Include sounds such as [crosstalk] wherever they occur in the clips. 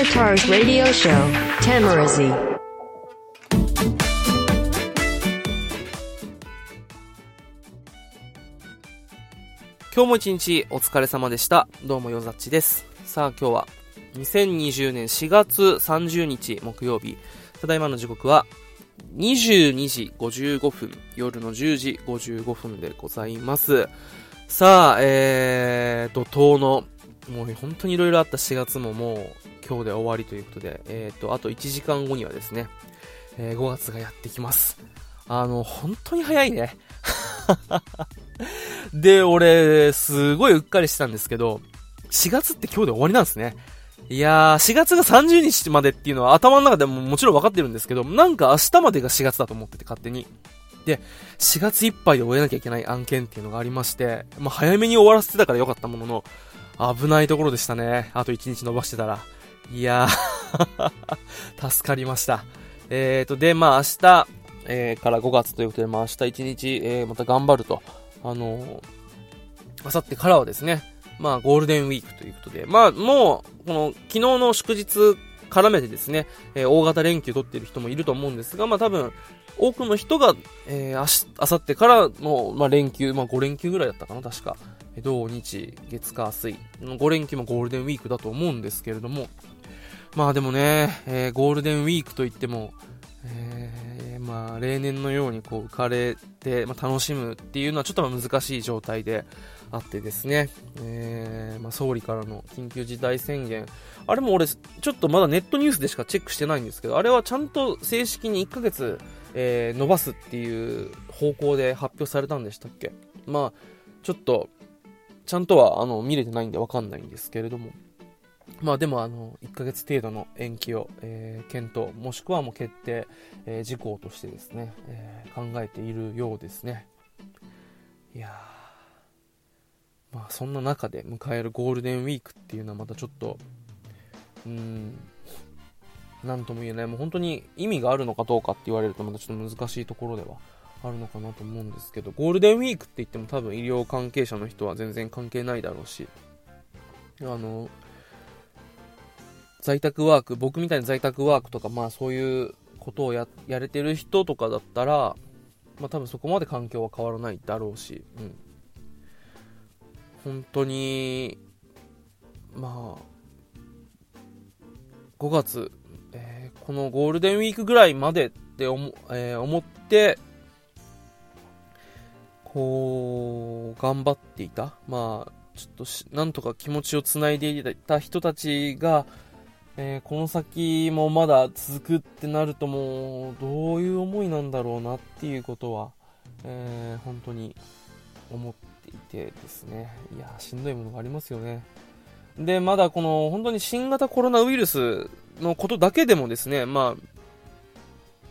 Timitar's radio show, Tamarazi. 今日も一日お疲れ様でした。どうもよざっちです。さあ今日は2020年4月30日木曜日。ただいまの時刻は22時55分、夜の10時55分でございます。さあ、えー、怒涛の、もう本当にいろいろあった4月ももう今日で終わりということで、えーと、あと1時間後にはですね、えー5月がやってきます。あの、本当に早いね。[laughs] で、俺、すごいうっかりしたんですけど、4月って今日で終わりなんですね。いやー、4月が30日までっていうのは頭の中でももちろん分かってるんですけど、なんか明日までが4月だと思ってて勝手に。で、4月いっぱいで終えなきゃいけない案件っていうのがありまして、まあ、早めに終わらせてたからよかったものの、危ないところでしたね。あと1日伸ばしてたら。いやー、[laughs] 助かりました。えーと、で、まあ明日、えーから5月ということで、まあ明日1日、えーまた頑張ると。あのー、あさってからはですね、まあゴールデンウィークということで、まあもう、この昨日の祝日絡めてですね、えー大型連休取ってる人もいると思うんですが、まあ多分、多くの人が、えー、あし、あさってからの、まあ連休、まあ5連休ぐらいだったかな、確か。土日、月火水。5連休もゴールデンウィークだと思うんですけれども、まあでもね、えーゴールデンウィークといっても、えーまあ例年のようにこう浮かれて、まあ、楽しむっていうのはちょっと難しい状態であってですね、えーまあ、総理からの緊急事態宣言、あれも俺ちょっとまだネットニュースでしかチェックしてないんですけど、あれはちゃんと正式に1ヶ月、えー伸ばすっていう方向で発表されたんでしたっけ？まあちょっとちゃんとはあの見れてないんでわかんないんですけれども、まあでもあの、1ヶ月程度の延期を、えー検討、もしくはもう決定、えー事項としてですね、えー考えているようですね。いや、まあそんな中で迎えるゴールデンウィークっていうのはまたちょっと、うん、なんとも言えない、もう本当に意味があるのかどうかって言われるとまたちょっと難しいところではあるのかなと思うんですけど、ゴールデンウィークって言っても多分医療関係者の人は全然関係ないだろうし、あの、在宅ワーク、僕みたいな在宅ワークとか、まあそういうことをややれてる人とかだったら、まあ多分そこまで環境は変わらないだろうし、うん。本当に、まあ、5月、えーこのゴールデンウィークぐらいまでって思,、えー思って、こう、頑張っていた。まあ、ちょっとし、なんとか気持ちをつないでいた人たちが、えーこの先もまだ続くってなるともう、どういう思いなんだろうなっていうことは、えー本当に思っていてですね。いや、しんどいものがありますよね。で、まだこの、本当に新型コロナウイルスのことだけでもですね、まあ、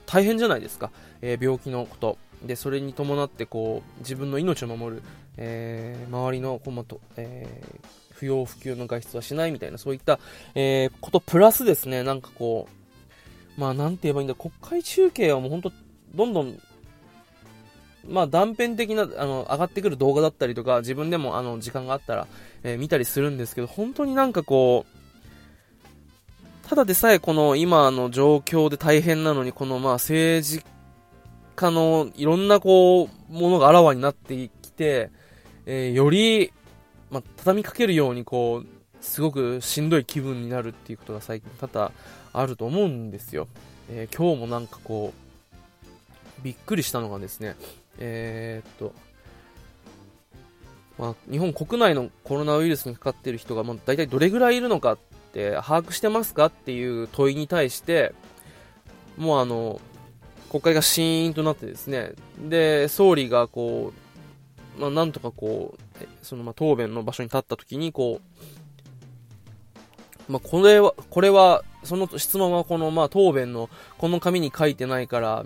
大変じゃないですか。えー病気のこと。で、それに伴って、こう、自分の命を守る、えー周りの、こうと、えー不要不急の外出はしないみたいな、そういった、えーことプラスですね、なんかこう、まあ、なんて言えばいいんだ、国会中継はもう本当、どんどん、まあ、断片的な、あの、上がってくる動画だったりとか、自分でも、あの、時間があったら、えー見たりするんですけど、本当になんかこう、ただでさえこの今の状況で大変なのに、このまあ政治家のいろんなこう、ものがあらわになってきて、えーより、まあ、畳みかけるようにこう、すごくしんどい気分になるっていうことが最近多々あると思うんですよ。えー今日もなんかこう、びっくりしたのがですね、えーっと、まあ、日本国内のコロナウイルスにかかっている人が、まあ、大体どれぐらいいるのかって把握してますかっていう問いに対して、もうあの、国会がシーンとなってですね、で、総理がこう、まあ、なんとかこう、そのまあ答弁の場所に立った時に、こう、まあ、これは、これは、その質問はこのまあ答弁のこの紙に書いてないから、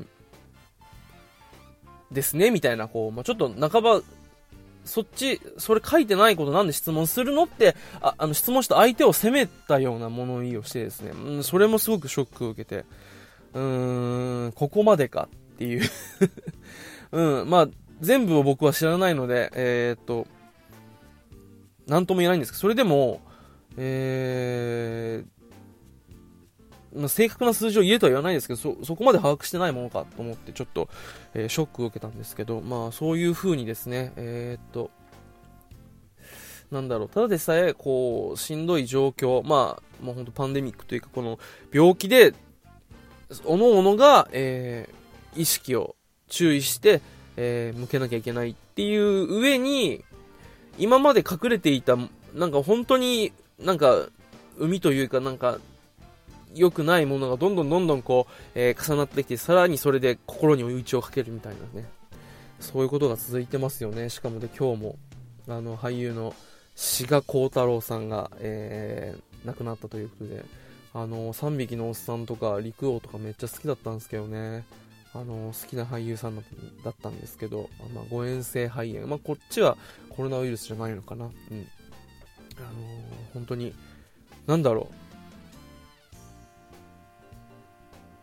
ですね、みたいな、こう、まあ、ちょっと半ば、そっち、それ書いてないことなんで質問するのって、ああの質問した相手を責めたような物言いをしてですね、うん、それもすごくショックを受けて、うーん、ここまでかっていう。[laughs] うん、まあ、全部を僕は知らないので、えーっと、なんとも言えないんですけど、それでも、えー、まあ、正確な数字を言えとは言わないですけど、そ、そこまで把握してないものかと思って、ちょっと、えー、ショックを受けたんですけど、まあ、そういう風にですね、えー、っと、なんだろう、ただでさえ、こう、しんどい状況、まあ、もう本当パンデミックというか、この病気で、おのおのが、えー、意識を注意して、えー、向けなきゃいけないっていう上に、今まで隠れていた、なんか本当になんか、海というかなんか、良くないものがどんどんどんどんこう、えー、重なってきて、さらにそれで心に追い打ちをかけるみたいなね。そういうことが続いてますよね。しかもで今日も、あの、俳優の志賀幸太郎さんが、えー、亡くなったということで、あの、3匹のおっさんとか、陸王とかめっちゃ好きだったんですけどね。あの、好きな俳優さんだったんですけど、まあ、誤嚥性肺炎。まあ、こっちはコロナウイルスじゃないのかな。うん。あの本当に、なんだろう。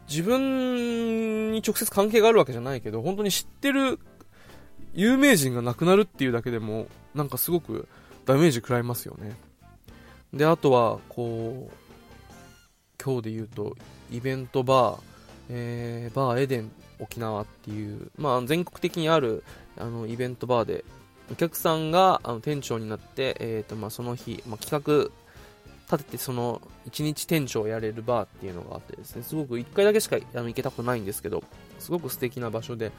自分に直接関係があるわけじゃないけど、本当に知ってる有名人が亡くなるっていうだけでも、なんかすごくダメージ食らいますよね。で、あとは、こう、今日で言うと、イベントバー、えー、バーエデン沖縄っていう、まあ、全国的にあるあのイベントバーでお客さんがあの店長になって、えーとまあ、その日、まあ、企画立ててその1日店長をやれるバーっていうのがあってですねすごく1回だけしかあの行けたことないんですけどすごく素敵な場所で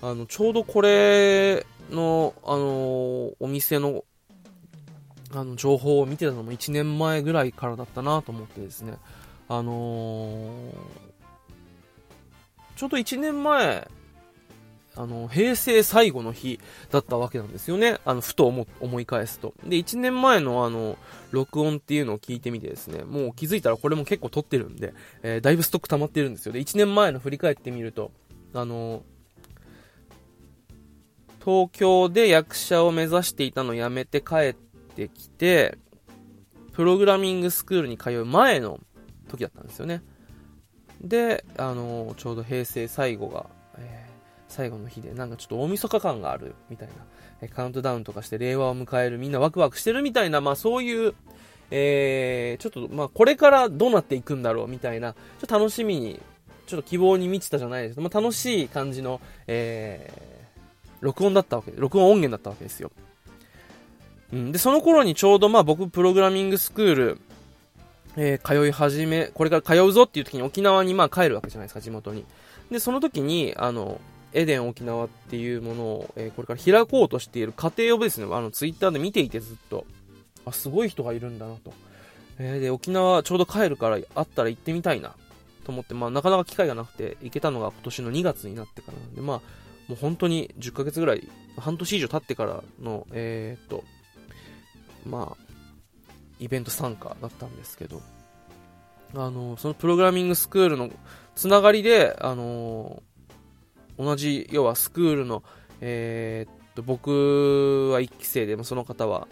あのちょうどこれの、あのお店のあの情報を見てたのも1年前ぐらいからだったなと思ってですねあのーちょうど1年前、あの、平成最後の日だったわけなんですよね。あの、ふと思思い返すと。で、1年前のあの、録音っていうのを聞いてみてですね、もう気づいたらこれも結構撮ってるんで、えー、だいぶストック溜まってるんですよ。で、1年前の振り返ってみると、あの、東京で役者を目指していたのを辞めて帰ってきて、プログラミングスクールに通う前の時だったんですよね。で、あのちょうど平成最後が、えー、最後の日で、なんかちょっと大晦日感があるみたいな、えカウントダウンとかして令和を迎える、みんなワクワクしてるみたいな、まあそういう、えー、ちょっと、まあこれからどうなっていくんだろうみたいな、ちょっと楽しみに、ちょっと希望に満ちたじゃないですけど、まあ楽しい感じの、えー、録音だったわけ、録音音源だったわけですよ。うん、で、その頃にちょうどまあ僕プログラミングスクール、えー、通い始め、これから通うぞっていう時に沖縄にまあ帰るわけじゃないですか、地元に。で、その時に、あの、エデン沖縄っていうものを、えー、これから開こうとしている過程をですね、あの、ツイッターで見ていてずっと、あ、すごい人がいるんだなと。えー、で、沖縄ちょうど帰るから、あったら行ってみたいな、と思って、まあ、なかなか機会がなくて、行けたのが今年の2月になってからなんで、まあ、もう本当に10ヶ月ぐらい、半年以上経ってからの、えー、っと、まあ、イベント参加だったんですけど、あの、そのプログラミングスクールのつながりで、あの、同じ、要はスクールの、えー、っと、僕は1期生で、その方は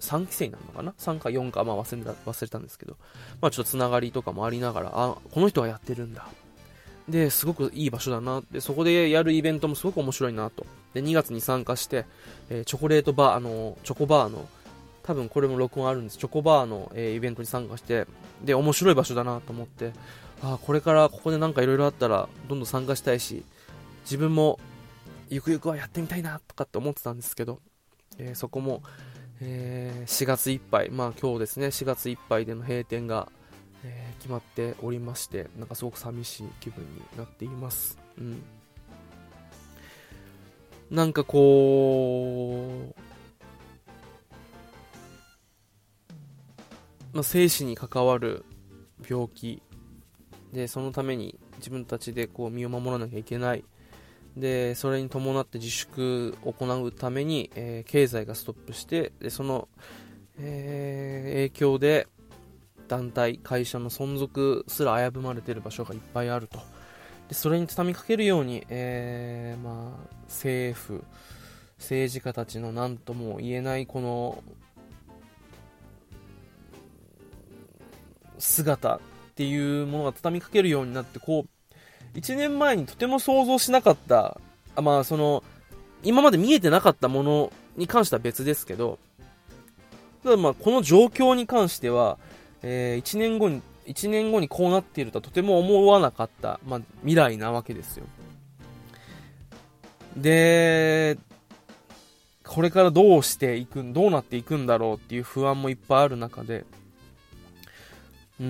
3期生になるのかな ?3 か4か、まあ忘れた、忘れたんですけど、まあちょっとつながりとかもありながら、あ、この人がやってるんだ。で、すごくいい場所だな。で、そこでやるイベントもすごく面白いなと。で、2月に参加して、えー、チョコレートバー、あの、チョコバーの、多分これも録音あるんです。チョコバーの、えー、イベントに参加して、で、面白い場所だなと思って、ああ、これからここでなんかいろいろあったら、どんどん参加したいし、自分も、ゆくゆくはやってみたいな、とかって思ってたんですけど、えー、そこも、えー、4月いっぱい、まあ今日ですね、4月いっぱいでの閉店が、えー、決まっておりまして、なんかすごく寂しい気分になっています。うん。なんかこう、まあ、生死に関わる病気でそのために自分たちでこう身を守らなきゃいけない。でそれに伴って自粛を行うために、えー、経済がストップしてでその、えー、影響で団体会社の存続すら危ぶまれている場所がいっぱいあると。でそれに畳みかけるように、えー、まあ、政府政治家たちの何とも言えないこの姿っていうものが畳みかけるようになって、こう、1年前にとても想像しなかった、あまあ、その、今まで見えてなかったものに関しては別ですけど、ただまあ、この状況に関しては、えー、1年後に、1年後にこうなっているとはとても思わなかった、まあ、未来なわけですよ。で、これからどうしていく、どうなっていくんだろうっていう不安もいっぱいある中で、うー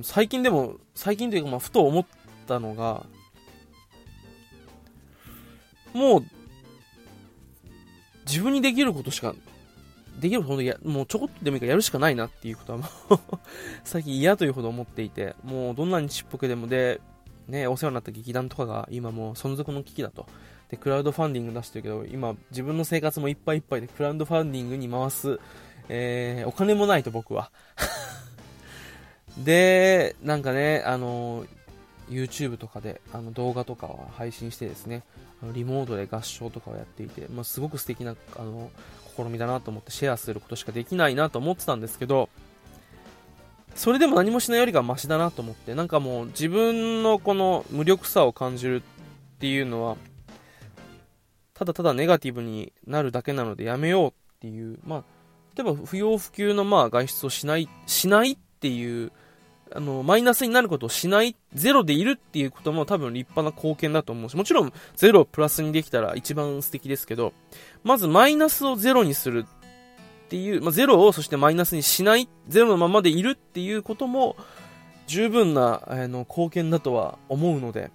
ん、最近でも、最近というか、まあ、ふと思ったのが、もう、自分にできることしか、できるほどや、もうちょこっとでもいいからやるしかないなっていうことはもう [laughs] 最近嫌というほど思っていて、もうどんなにちっぽけでもで、ね、お世話になった劇団とかが今もう存続の危機だと。で、クラウドファンディング出してるけど、今自分の生活もいっぱいいっぱいでクラウドファンディングに回す、えー、お金もないと僕は [laughs] で、なんかね、あの、YouTube とかであの動画とかを配信してですね、あのリモートで合唱とかをやっていて、まあ、すごく素敵なあの試みだなと思ってシェアすることしかできないなと思ってたんですけど、それでも何もしないよりがマシだなと思って、なんかもう自分のこの無力さを感じるっていうのは、ただただネガティブになるだけなのでやめようっていう、まあ、例えば不要不急のまあ外出をしない、しないっていうあの、マイナスになることをしない、ゼロでいるっていうことも多分立派な貢献だと思うし、もちろんゼロをプラスにできたら一番素敵ですけど、まずマイナスをゼロにするっていう、まあ、ゼロをそしてマイナスにしない、ゼロのままでいるっていうことも、十分な、あの、貢献だとは思うので、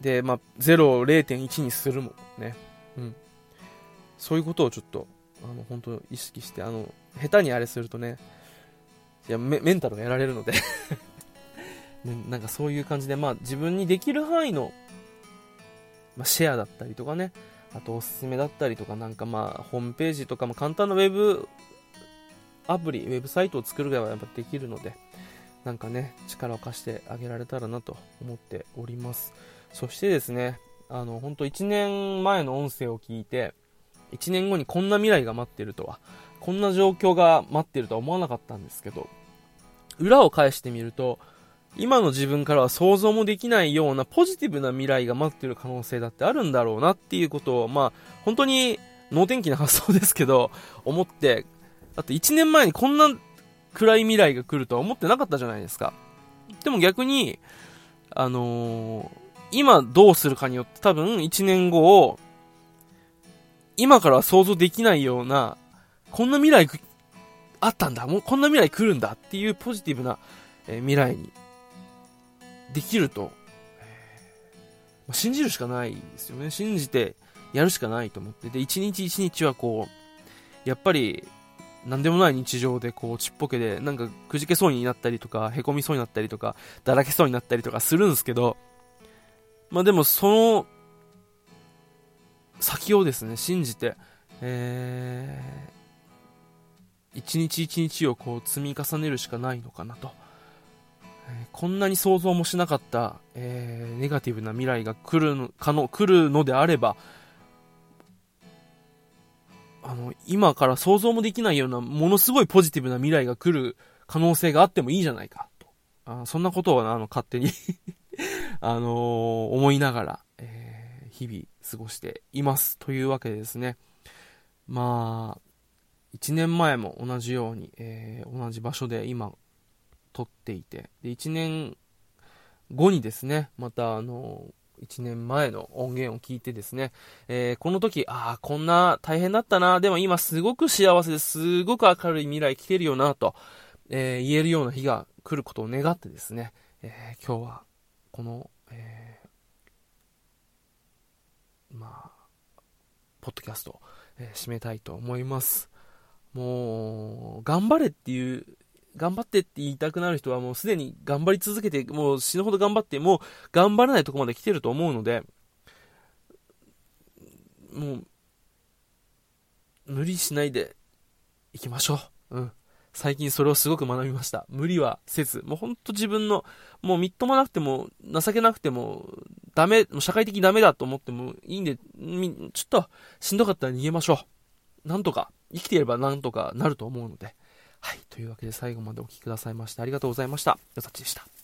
で、まあ、0を0.1にするもね、うん。そういうことをちょっと、あの、本当意識して、あの、下手にあれするとね、いやメンタルがやられるので。[laughs] なんかそういう感じで、まあ自分にできる範囲の、まあ、シェアだったりとかね、あとおすすめだったりとか、なんかまあホームページとかも簡単なウェブアプリ、ウェブサイトを作るぐらいはやっぱできるので、なんかね、力を貸してあげられたらなと思っております。そしてですね、あの、本当1年前の音声を聞いて、1年後にこんな未来が待ってるとは、こんな状況が待ってるとは思わなかったんですけど、裏を返してみると、今の自分からは想像もできないようなポジティブな未来が待ってる可能性だってあるんだろうなっていうことを、まあ、本当に能天気な発想ですけど、思って、だって1年前にこんな暗い未来が来るとは思ってなかったじゃないですか。でも逆に、あのー、今どうするかによって多分1年後を、今から想像できないような、こんな未来あったんだ、もうこんな未来来るんだっていうポジティブな、え、未来にできると、えー、信じるしかないですよね。信じてやるしかないと思って。で、一日一日はこう、やっぱり、なんでもない日常でこうちっぽけで、なんかくじけそうになったりとか、へこみそうになったりとか、だらけそうになったりとかするんですけど、まあでもその先をですね、信じて、えー一日一日をこう積み重ねるしかないのかなと。えー、こんなに想像もしなかった、えー、ネガティブな未来が来るのかの来るのであれば、あの、今から想像もできないような、ものすごいポジティブな未来が来る可能性があってもいいじゃないか、と。あそんなことを、あの、勝手に [laughs] あのー、思いながら、えー、日々過ごしています。というわけでですね。まあ、1年前も同じように、えー、同じ場所で今撮っていてで1年後にですねまたあの1年前の音源を聞いてですね、えー、この時、ああ、こんな大変だったな、でも今すごく幸せです、ごく明るい未来来てるよな、と、えー、言えるような日が来ることを願ってですね、えー、今日は、この、えまあ、ポッドキャスト、え締めたいと思います。もう、頑張れっていう、頑張ってって言いたくなる人はもうすでに頑張り続けて、もう死ぬほど頑張って、もう頑張らないとこまで来てると思うので、もう、無理しないで行きましょう。うん。最近それをすごく学びました。無理はせず、もうほんと自分の、もうみっともなくても、情けなくても、ダメ、もう社会的ダメだと思ってもいいんで、ちょっとしんどかったら逃げましょう。なんとか生きていればなんとかなると思うので。はい。というわけで最後までお聴きくださいましてありがとうございました。よさちでした。